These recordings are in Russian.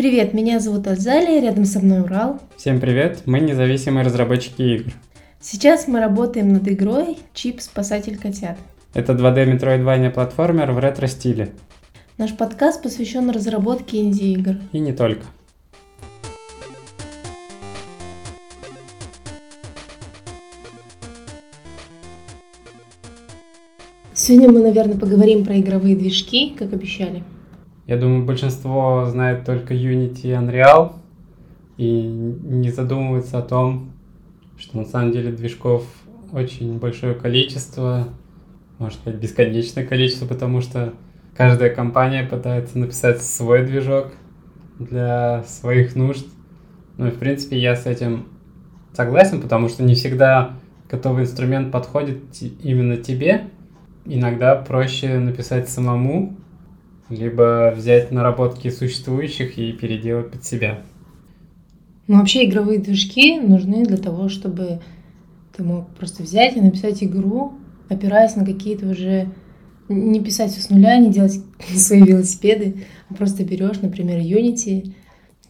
Привет, меня зовут Азалия, рядом со мной Урал. Всем привет, мы независимые разработчики игр. Сейчас мы работаем над игрой «Чип. Спасатель котят». Это 2D метроидвания платформер в ретро-стиле. Наш подкаст посвящен разработке инди-игр. И не только. Сегодня мы, наверное, поговорим про игровые движки, как обещали. Я думаю, большинство знает только Unity и Unreal и не задумывается о том, что на самом деле движков очень большое количество, может быть, бесконечное количество, потому что каждая компания пытается написать свой движок для своих нужд. Ну и, в принципе, я с этим согласен, потому что не всегда готовый инструмент подходит именно тебе. Иногда проще написать самому, либо взять наработки существующих и переделать под себя. Ну, вообще игровые движки нужны для того, чтобы ты мог просто взять и написать игру, опираясь на какие-то уже... Не писать все с нуля, не делать свои велосипеды, а просто берешь, например, Unity,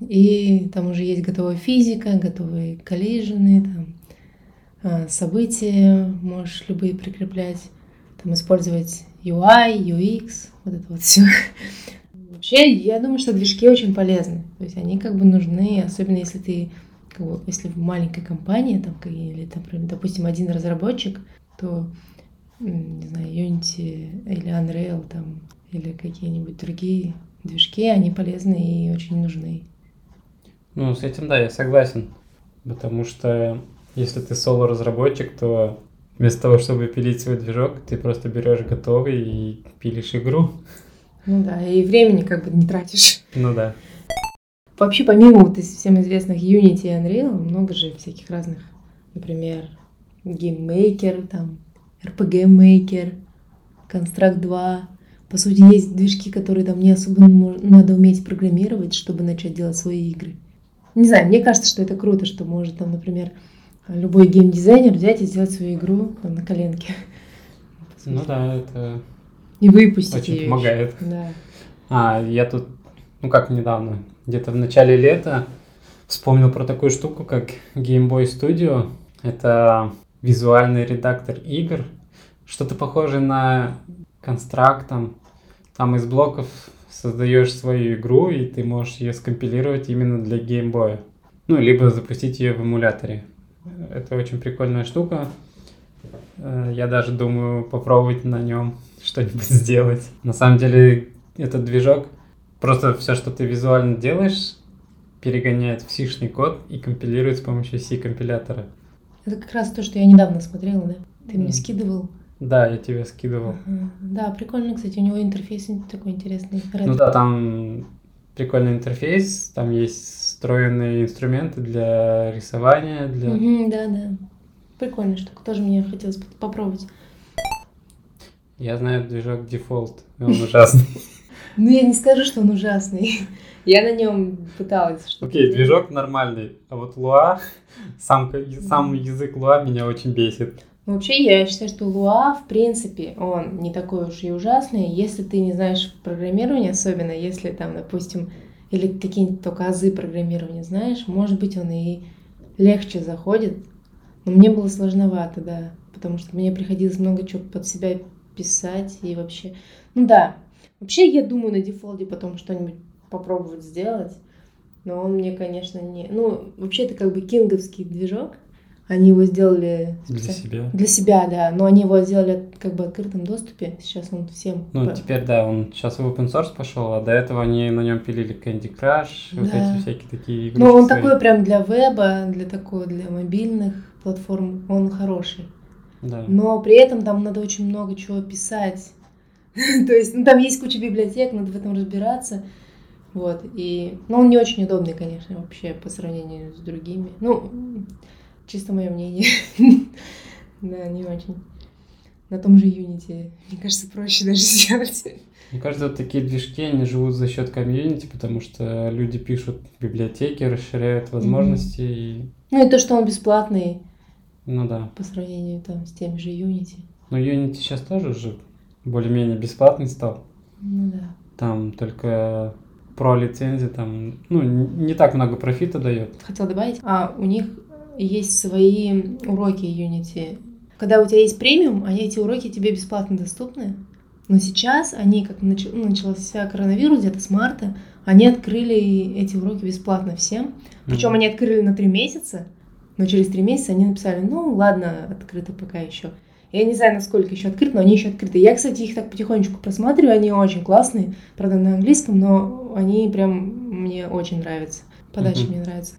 и там уже есть готовая физика, готовые коллижены, там, а, события, можешь любые прикреплять, там, использовать UI, UX, вот это вот все. Вообще, я думаю, что движки очень полезны. То есть они как бы нужны, особенно если ты, как бы, если в маленькой компании, там, или, там, допустим, один разработчик, то, не знаю, Unity или Unreal, там, или какие-нибудь другие движки, они полезны и очень нужны. Ну, с этим, да, я согласен. Потому что если ты соло-разработчик, то Вместо того, чтобы пилить свой движок, ты просто берешь готовый и пилишь игру. Ну да, и времени как бы не тратишь. Ну да. Вообще, помимо вот из всем известных Unity и Unreal, много же всяких разных, например, Maker, там, RPG Maker, Construct 2. По сути, есть движки, которые там не особо надо уметь программировать, чтобы начать делать свои игры. Не знаю, мне кажется, что это круто, что может там, например, любой геймдизайнер взять и сделать свою игру там, на коленке. Ну да, это и выпустить очень ее помогает. Еще. Да. А, я тут, ну как недавно, где-то в начале лета вспомнил про такую штуку, как Game Boy Studio. Это визуальный редактор игр. Что-то похожее на констракт, там, там из блоков создаешь свою игру, и ты можешь ее скомпилировать именно для Boy. Ну, либо запустить ее в эмуляторе. Это очень прикольная штука. Э, я даже думаю попробовать на нем что-нибудь сделать. На самом деле, этот движок, просто все, что ты визуально делаешь, перегоняет в сишный код и компилирует с помощью C-компилятора. Это как раз то, что я недавно смотрела, да? Ты мне скидывал. Да, я тебе скидывал. Ага. Да, прикольно, кстати, у него интерфейс такой интересный. Ну да, там прикольный интерфейс, там есть встроенные инструменты для рисования, для... Угу, да, да. Прикольная штука, тоже мне хотелось попробовать. Я знаю движок Default, он ужасный. Ну, я не скажу, что он ужасный. Я на нем пыталась что Окей, движок нормальный, а вот Луа, сам, сам язык Луа меня очень бесит. Ну, вообще, я считаю, что Луа, в принципе, он не такой уж и ужасный, если ты не знаешь программирования, особенно если там, допустим, или какие-нибудь только азы программирования знаешь, может быть, он и легче заходит. Но мне было сложновато, да, потому что мне приходилось много чего под себя писать и вообще... Ну да, вообще я думаю на дефолте потом что-нибудь попробовать сделать, но он мне, конечно, не... Ну, вообще это как бы кинговский движок, они его сделали для себя. Для себя, да. Но они его сделали как бы в открытом доступе. Сейчас он всем. Ну, теперь да, он сейчас в open source пошел, а до этого они на нем пилили Candy Crush, да. вот эти всякие такие игры. Ну, он такой прям для веба, для такого, для мобильных платформ. Он хороший. Да. Но при этом там надо очень много чего писать. То есть, ну, там есть куча библиотек, надо в этом разбираться. Вот, и... Ну, он не очень удобный, конечно, вообще по сравнению с другими. Ну, Чисто мое мнение. Да, не очень. На том же Unity, мне кажется, проще даже сделать. Мне кажется, вот такие движки, они живут за счет комьюнити, потому что люди пишут библиотеки, расширяют возможности. Mm-hmm. И... Ну и то, что он бесплатный. Ну да. По сравнению там с теми же Unity. Но Unity сейчас тоже уже более-менее бесплатный стал. Ну да. Там только про лицензия там, ну, не так много профита дает. Хотел добавить, а у них есть свои уроки Unity. Когда у тебя есть премиум, они эти уроки тебе бесплатно доступны. Но сейчас они, как нач... ну, начался коронавирус где-то с марта, они открыли эти уроки бесплатно всем. Причем mm-hmm. они открыли на три месяца, но через три месяца они написали, ну ладно, открыто пока еще. Я не знаю, насколько еще открыт, но они еще открыты. Я, кстати, их так потихонечку просматриваю, они очень классные, правда, на английском, но они прям мне очень нравятся. Подача mm-hmm. мне нравится.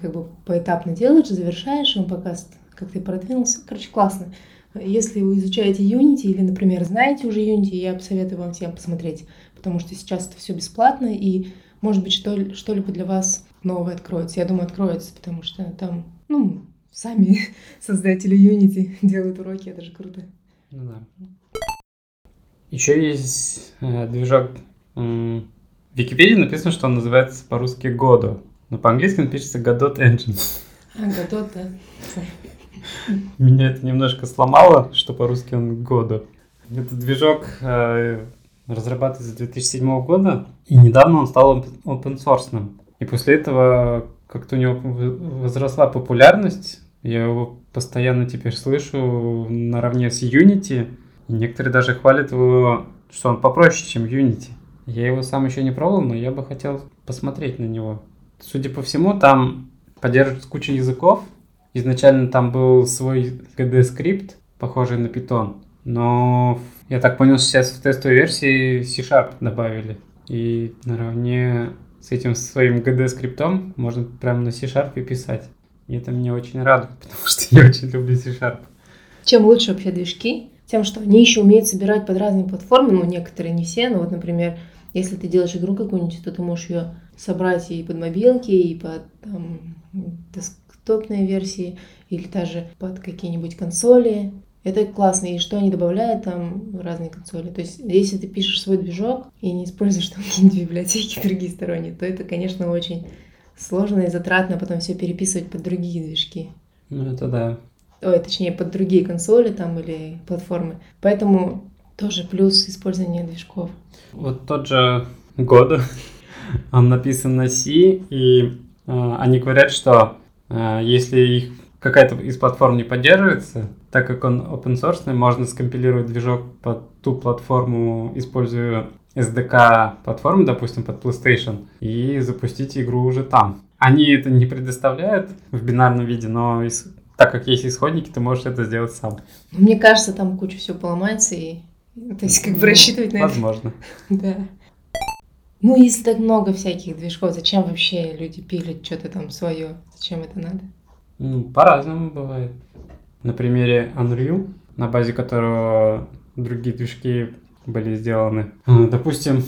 Как бы поэтапно делаешь, завершаешь, он показывает, как ты продвинулся. Короче, классно. Если вы изучаете Unity или, например, знаете уже Unity, я посоветую вам всем посмотреть, потому что сейчас это все бесплатно, и, может быть, что- что-либо для вас новое откроется. Я думаю, откроется, потому что там, ну, сами создатели Unity делают уроки, это же круто. Ну да. Еще есть э, движок. В Википедии написано, что он называется по-русски Godot, но по-английски он пишется Godot Engine. А, Godot, да. Меня это немножко сломало, что по-русски он года. Этот движок э, разрабатывается с 2007 года, и недавно он стал open source. И после этого как-то у него возросла популярность. Я его постоянно теперь слышу наравне с Unity. И некоторые даже хвалят его, что он попроще, чем Unity. Я его сам еще не пробовал, но я бы хотел посмотреть на него. Судя по всему, там поддерживается куча языков, Изначально там был свой GD-скрипт, похожий на Python, но я так понял, сейчас в тестовой версии C-Sharp добавили. И наравне с этим своим GD-скриптом можно прямо на C-Sharp писать. И это меня очень радует, потому что я очень люблю C-Sharp. Чем лучше вообще движки? Тем, что они еще умеют собирать под разные платформы, ну, некоторые, не все, но вот, например, если ты делаешь игру какую-нибудь, то ты можешь ее собрать и под мобилки, и под там, десктопные версии или даже под какие-нибудь консоли. Это классно. И что они добавляют там в разные консоли. То есть, если ты пишешь свой движок и не используешь там какие-нибудь библиотеки другие сторонние, то это, конечно, очень сложно и затратно потом все переписывать под другие движки. Ну, это да. Ой, точнее, под другие консоли там или платформы. Поэтому тоже плюс использования движков. Вот тот же год, он написан на C, и э, они говорят, что а, если их какая-то из платформ не поддерживается, так как он open source, можно скомпилировать движок под ту платформу, используя SDK платформы, допустим, под PlayStation, и запустить игру уже там. Они это не предоставляют в бинарном виде, но из, так как есть исходники, ты можешь это сделать сам. Мне кажется, там куча всего поломается, и то есть как бы ну, рассчитывать на это. Возможно. Да. Ну, если так много всяких движков, зачем вообще люди пилят что-то там свое? Зачем это надо? Ну, по-разному бывает. На примере Unreal, на базе которого другие движки были сделаны. А, допустим,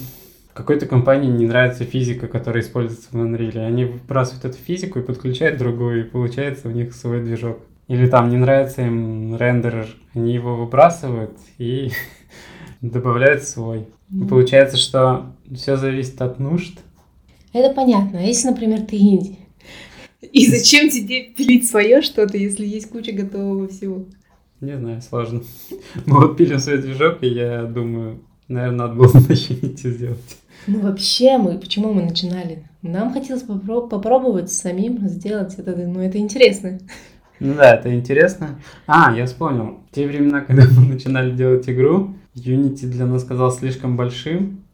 какой-то компании не нравится физика, которая используется в Unreal. Они выбрасывают эту физику и подключают другую, и получается у них свой движок. Или там не нравится им рендер, они его выбрасывают и добавляют свой. И получается, что все зависит от нужд. Это понятно. А если, например, ты инди, и зачем тебе пилить свое что-то, если есть куча готового всего? Не знаю, сложно. Мы вот пилим свой движок, и я думаю, наверное, надо было начинить сделать. Ну, вообще, мы, почему мы начинали? Нам хотелось попро- попробовать самим сделать это, ну, это интересно. Ну да, это интересно. А, я вспомнил. В те времена, когда мы начинали делать игру, Unity для нас казался слишком большим.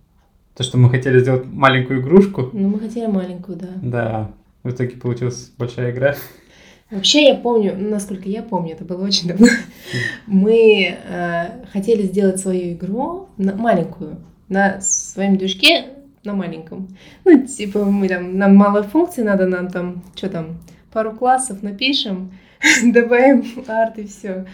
То, что мы хотели сделать маленькую игрушку. Ну, мы хотели маленькую, да. Да. В итоге получилась большая игра. Вообще, я помню, насколько я помню, это было очень давно. Мы э, хотели сделать свою игру на, маленькую, на своем движке, на маленьком. Ну, типа, мы там, нам мало функций надо, нам там, что там, пару классов напишем, добавим арт и все.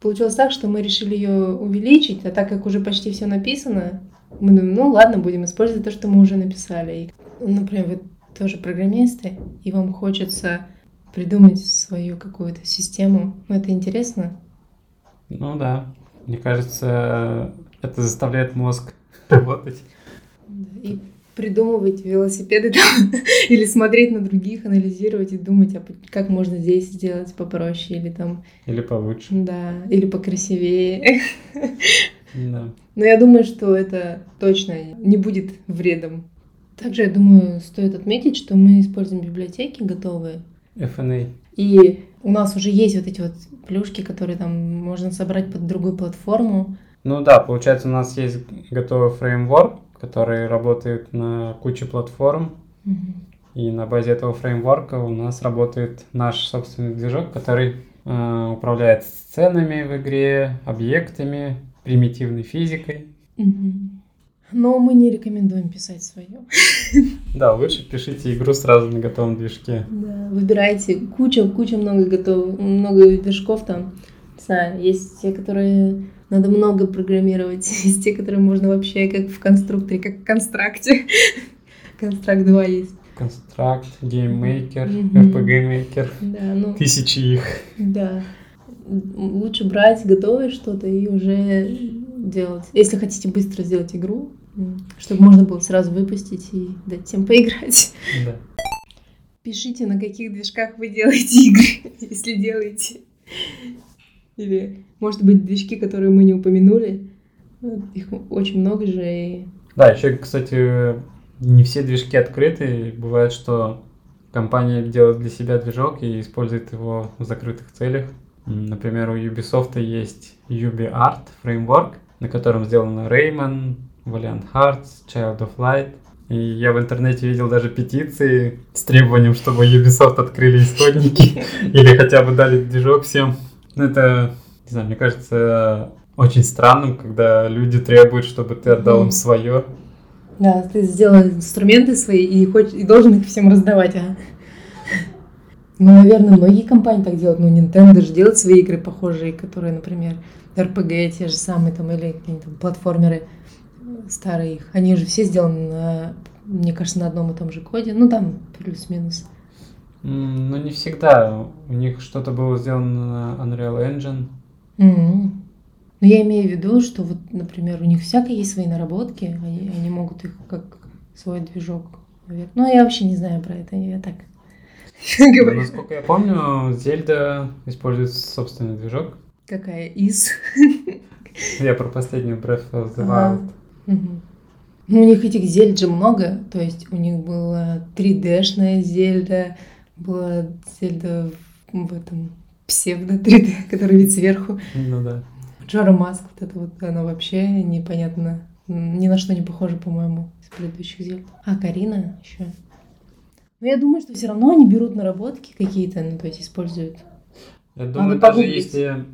Получилось так, что мы решили ее увеличить, а так как уже почти все написано, мы думаем, ну ладно, будем использовать то, что мы уже написали. И, например, вы тоже программисты, и вам хочется придумать свою какую-то систему. Ну, это интересно. Ну да. Мне кажется, это заставляет мозг работать. И придумывать велосипеды там, или смотреть на других, анализировать и думать, а как можно здесь сделать попроще или там... Или получше. Да, или покрасивее. Да. Но я думаю, что это точно не будет вредом Также, я думаю, стоит отметить, что мы используем библиотеки готовые. FNA. И у нас уже есть вот эти вот плюшки, которые там можно собрать под другую платформу. Ну да, получается, у нас есть готовый фреймворк, который работает на куче платформ. Мгм. И на базе этого фреймворка у нас работает наш собственный движок, который э, управляет сценами в игре, объектами, примитивной физикой. Но мы не рекомендуем писать свое. Да, лучше пишите игру сразу на готовом движке. Да, выбирайте куча, куча много готов, много движков там. Не знаю, есть те, которые надо много программировать, есть те, которые можно вообще как в конструкторе, как в Construct е. Construct 2 есть. Construct, GameMaker. RPG Maker. Да, ну, Тысячи их. да. Лучше брать готовое что-то и уже делать. Если хотите быстро сделать игру, чтобы можно было сразу выпустить и дать всем поиграть. Да. Пишите, на каких движках вы делаете игры, если делаете. Или, может быть, движки, которые мы не упомянули. Их очень много же. И... Да, еще, кстати, не все движки открыты. Бывает, что компания делает для себя движок и использует его в закрытых целях. Например, у Ubisoft есть UbiArt фреймворк, на котором сделаны Rayman, Valiant Hearts, Child of Light. И я в интернете видел даже петиции с требованием, чтобы Ubisoft открыли исходники или хотя бы дали движок всем. Ну, это, не знаю, мне кажется, очень странным, когда люди требуют, чтобы ты отдал им свое. Да, ты сделал инструменты свои и, хоть, и должен их всем раздавать, а? Ну, наверное, многие компании так делают. Ну, Nintendo же делает свои игры похожие, которые, например, RPG те же самые, там, или какие-нибудь там платформеры старые их. Они же все сделаны, на, мне кажется, на одном и том же коде. Ну, там плюс-минус. Ну, не всегда. У них что-то было сделано на Unreal Engine. Мгм. Но я имею в виду, что вот, например, у них всякое есть свои наработки, они, они могут их как свой движок. Ну, я вообще не знаю про это, я так Но, говорю. насколько я помню, Зельда использует собственный движок. Какая из? Я про последнюю Breath of the. Wild. Ну, у них этих зельд же много, то есть у них была 3D-шная зельда, была зельда в, этом псевдо 3D, который вид сверху. Ну да. Джора Маск, вот это вот, она вообще непонятно, ни на что не похожа, по-моему, из предыдущих зельд. А, Карина еще. Но я думаю, что все равно они берут наработки какие-то, ну, то есть используют. Я думаю, даже погуглить. если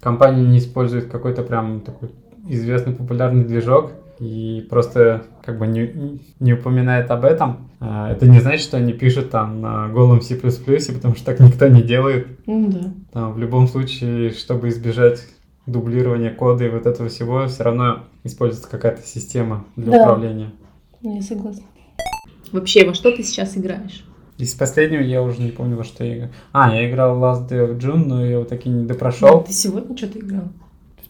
компания не использует какой-то прям такой известный популярный движок и просто как бы не, не упоминает об этом, а, это не значит, что они пишут там на голом C++, потому что так никто не делает. Ну да. Там, в любом случае, чтобы избежать дублирования кода и вот этого всего, все равно используется какая-то система для Да. управления. Я согласна. Вообще, во что ты сейчас играешь? Из последнего я уже не помню, во что я играл. А, я играл в Last Day of June, но я его таки не допрошел. Ты сегодня что-то играл?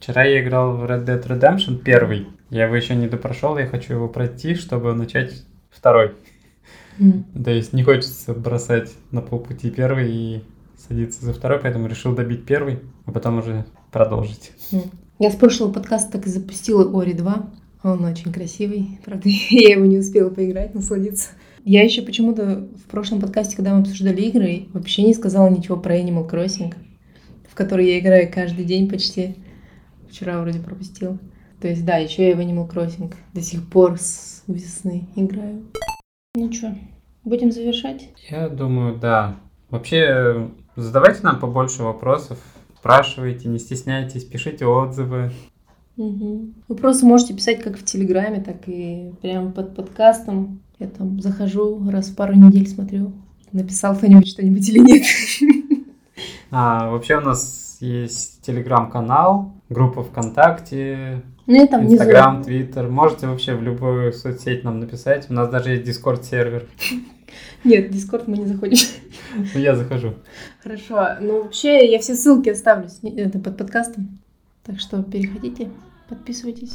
Вчера я играл в Red Dead Redemption первый. Я его еще не допрошел, я хочу его пройти, чтобы начать второй. М. То есть не хочется бросать на полпути первый и садиться за второй, поэтому решил добить первый, а потом уже продолжить. М. Я с прошлого подкаста так и запустила Ори 2. Он очень красивый. Правда, я его не успела поиграть, насладиться. Я еще почему-то в прошлом подкасте, когда мы обсуждали игры, вообще не сказала ничего про Animal Crossing, в который я играю каждый день почти. Вчера вроде пропустила. То есть, да, еще я в Animal Crossing до сих пор с весны играю. Ну что, будем завершать? Я думаю, да. Вообще, задавайте нам побольше вопросов, спрашивайте, не стесняйтесь, пишите отзывы. Мгм. Вы просто можете писать как в Телеграме, так и прямо под подкастом. Я там захожу, раз в пару недель смотрю, написал кто-нибудь что-нибудь или нет. А, вообще у нас есть телеграм-канал, группа ВКонтакте, Ну, внизу. Инстаграм, Твиттер. Можете вообще в любую соцсеть нам написать. У нас даже есть Дискорд сервер. Нет, в Дискорд мы не заходим. Ну, я захожу. Хорошо. Ну, вообще, я все ссылки оставлю под подкастом. Так что переходите, подписывайтесь.